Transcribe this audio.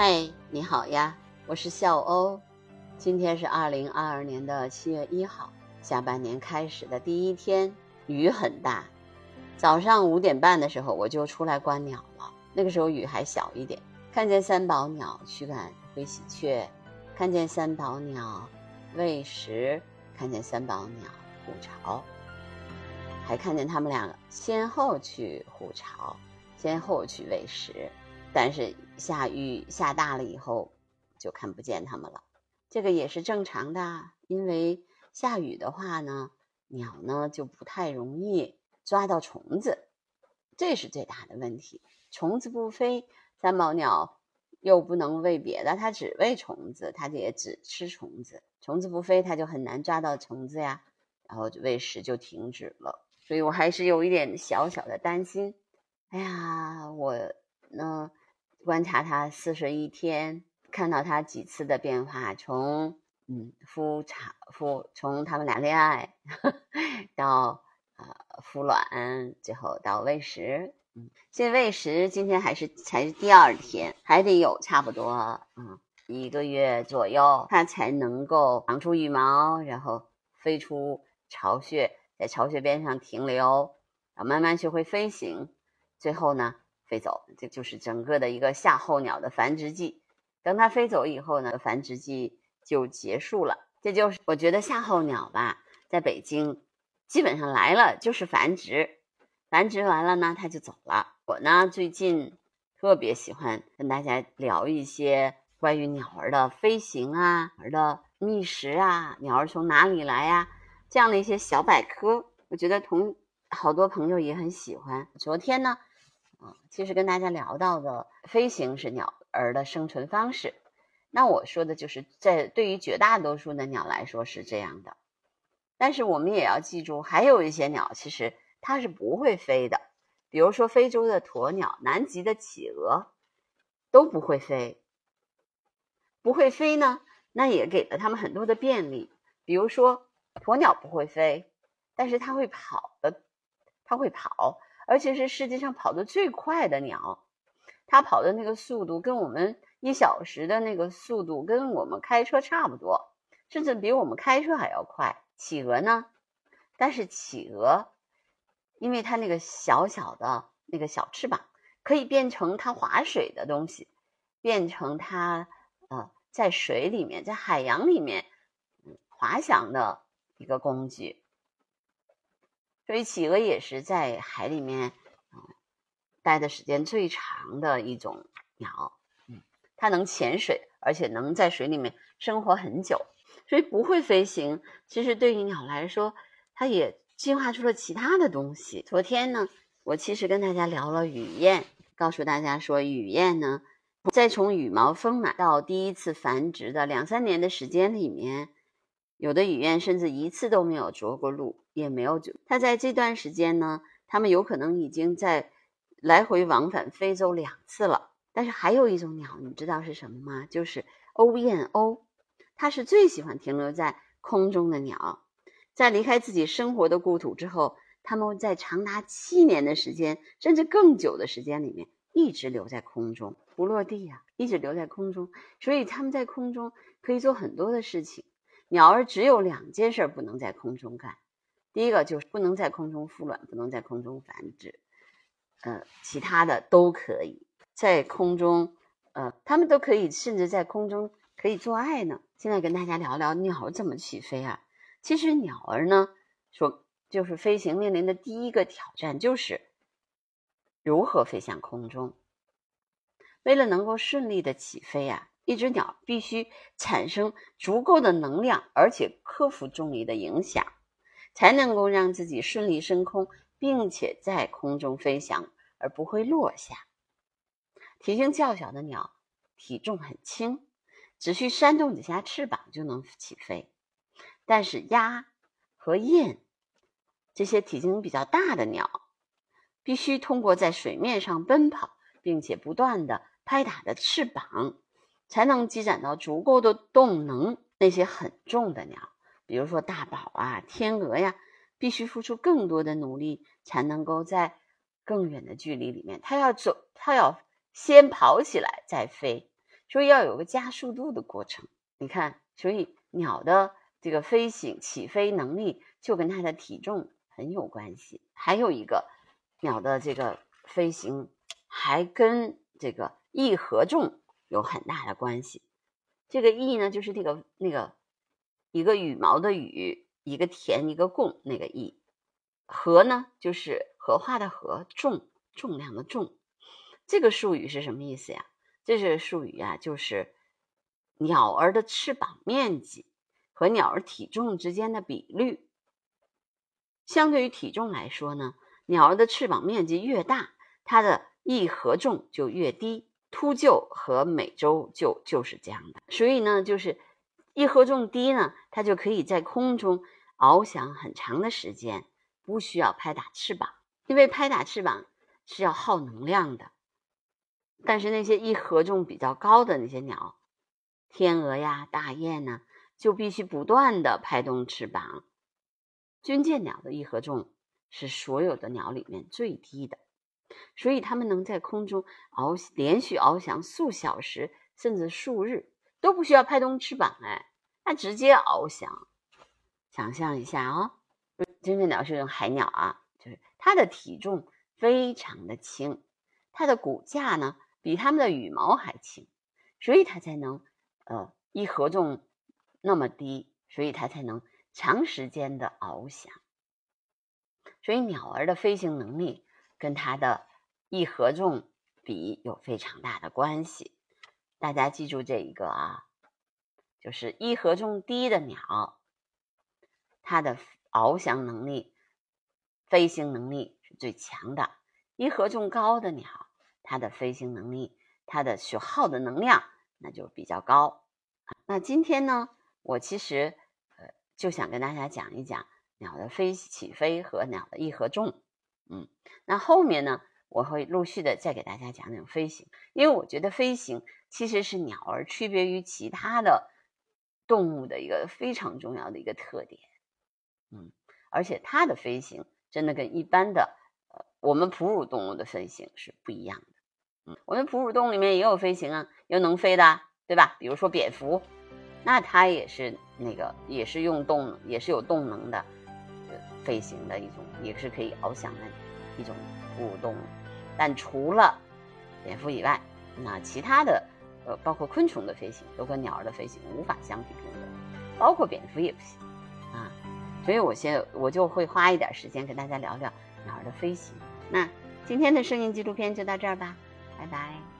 嗨，你好呀，我是笑欧。今天是二零二二年的七月一号，下半年开始的第一天，雨很大。早上五点半的时候，我就出来观鸟了。那个时候雨还小一点，看见三宝鸟驱赶灰喜鹊，看见三宝鸟喂食，看见三宝鸟虎巢，还看见他们两个先后去虎巢，先后去喂食。但是下雨下大了以后，就看不见它们了。这个也是正常的，因为下雨的话呢，鸟呢就不太容易抓到虫子，这是最大的问题。虫子不飞，三毛鸟又不能喂别的，它只喂虫子，它也只吃虫子。虫子不飞，它就很难抓到虫子呀，然后喂食就停止了。所以我还是有一点小小的担心。哎呀，我呢。观察它四十一天，看到它几次的变化，从嗯孵产孵，从他们俩恋爱到呃孵卵，最后到喂食。嗯，现喂食今天还是才是第二天，还得有差不多嗯一个月左右，它才能够长出羽毛，然后飞出巢穴，在巢穴边上停留，然后慢慢学会飞行，最后呢。飞走，这就是整个的一个夏候鸟的繁殖季。等它飞走以后呢，繁殖季就结束了。这就是我觉得夏候鸟吧，在北京基本上来了就是繁殖，繁殖完了呢，它就走了。我呢最近特别喜欢跟大家聊一些关于鸟儿的飞行啊、鸟儿的觅食啊、鸟儿从哪里来呀这样的一些小百科。我觉得同好多朋友也很喜欢。昨天呢。啊，其实跟大家聊到的飞行是鸟儿的生存方式，那我说的就是在对于绝大多数的鸟来说是这样的，但是我们也要记住，还有一些鸟其实它是不会飞的，比如说非洲的鸵鸟、南极的企鹅都不会飞，不会飞呢，那也给了它们很多的便利，比如说鸵鸟不会飞，但是它会跑的，它会跑。而且是世界上跑得最快的鸟，它跑的那个速度跟我们一小时的那个速度跟我们开车差不多，甚至比我们开车还要快。企鹅呢？但是企鹅，因为它那个小小的那个小翅膀，可以变成它划水的东西，变成它呃在水里面，在海洋里面滑翔的一个工具。所以企鹅也是在海里面，嗯，待的时间最长的一种鸟，嗯，它能潜水，而且能在水里面生活很久，所以不会飞行。其实对于鸟来说，它也进化出了其他的东西。昨天呢，我其实跟大家聊了雨燕，告诉大家说，雨燕呢，在从羽毛丰满到第一次繁殖的两三年的时间里面。有的雨燕甚至一次都没有着过陆，也没有就它在这段时间呢，它们有可能已经在来回往返非洲两次了。但是还有一种鸟，你知道是什么吗？就是欧燕鸥，它是最喜欢停留在空中的鸟。在离开自己生活的故土之后，它们在长达七年的时间，甚至更久的时间里面，一直留在空中不落地呀，一直留在空中。所以它们在空中可以做很多的事情。鸟儿只有两件事不能在空中干，第一个就是不能在空中孵卵，不能在空中繁殖，呃，其他的都可以在空中，呃，它们都可以，甚至在空中可以做爱呢。现在跟大家聊聊鸟怎么起飞啊？其实鸟儿呢，说就是飞行面临的第一个挑战就是如何飞向空中。为了能够顺利的起飞啊。一只鸟必须产生足够的能量，而且克服重力的影响，才能够让自己顺利升空，并且在空中飞翔而不会落下。体型较小的鸟体重很轻，只需扇动几下翅膀就能起飞。但是鸭和雁这些体型比较大的鸟，必须通过在水面上奔跑，并且不断的拍打的翅膀。才能积攒到足够的动能。那些很重的鸟，比如说大宝啊、天鹅呀，必须付出更多的努力，才能够在更远的距离里面。它要走，它要先跑起来再飞。所以要有个加速度的过程。你看，所以鸟的这个飞行起飞能力就跟它的体重很有关系。还有一个，鸟的这个飞行还跟这个翼合重有很大的关系。这个翼呢，就是那个那个一个羽毛的羽，一个田一个共那个翼。合呢，就是合化的合，重重量的重。这个术语是什么意思呀？这是术语啊，就是鸟儿的翅膀面积和鸟儿体重之间的比率。相对于体重来说呢，鸟儿的翅膀面积越大，它的翼合重就越低。秃鹫和美洲鹫就是这样的。所以呢，就是翼合重低呢，它就可以在空中翱翔很长的时间。不需要拍打翅膀，因为拍打翅膀是要耗能量的。但是那些翼合重比较高的那些鸟，天鹅呀、大雁呢，就必须不断的拍动翅膀。军舰鸟的翼合重是所有的鸟里面最低的，所以它们能在空中翱连续翱翔数小时甚至数日都不需要拍动翅膀，哎，它直接翱翔。想象一下啊。军舰鸟是一种海鸟啊，就是它的体重非常的轻，它的骨架呢比它们的羽毛还轻，所以它才能呃一合重那么低，所以它才能长时间的翱翔。所以鸟儿的飞行能力跟它的一合重比有非常大的关系。大家记住这一个啊，就是一合重低的鸟，它的。翱翔能力、飞行能力是最强的。一合重高的鸟，它的飞行能力、它的所耗的能量那就比较高。那今天呢，我其实呃就想跟大家讲一讲鸟的飞起飞和鸟的一合重。嗯，那后面呢，我会陆续的再给大家讲讲飞行，因为我觉得飞行其实是鸟儿区别于其他的动物的一个非常重要的一个特点。嗯，而且它的飞行真的跟一般的呃我们哺乳动物的飞行是不一样的。嗯，我们哺乳动物里面也有飞行啊，有能飞的，对吧？比如说蝙蝠，那它也是那个也是用动也是有动能的呃飞行的一种，也是可以翱翔的一种哺乳动物。但除了蝙蝠以外，那其他的呃包括昆虫的飞行都跟鸟儿的飞行无法相比并论，包括蝙蝠也不行啊。所以，我先我就会花一点时间跟大家聊聊鸟儿的飞行。那今天的声音纪录片就到这儿吧，拜拜。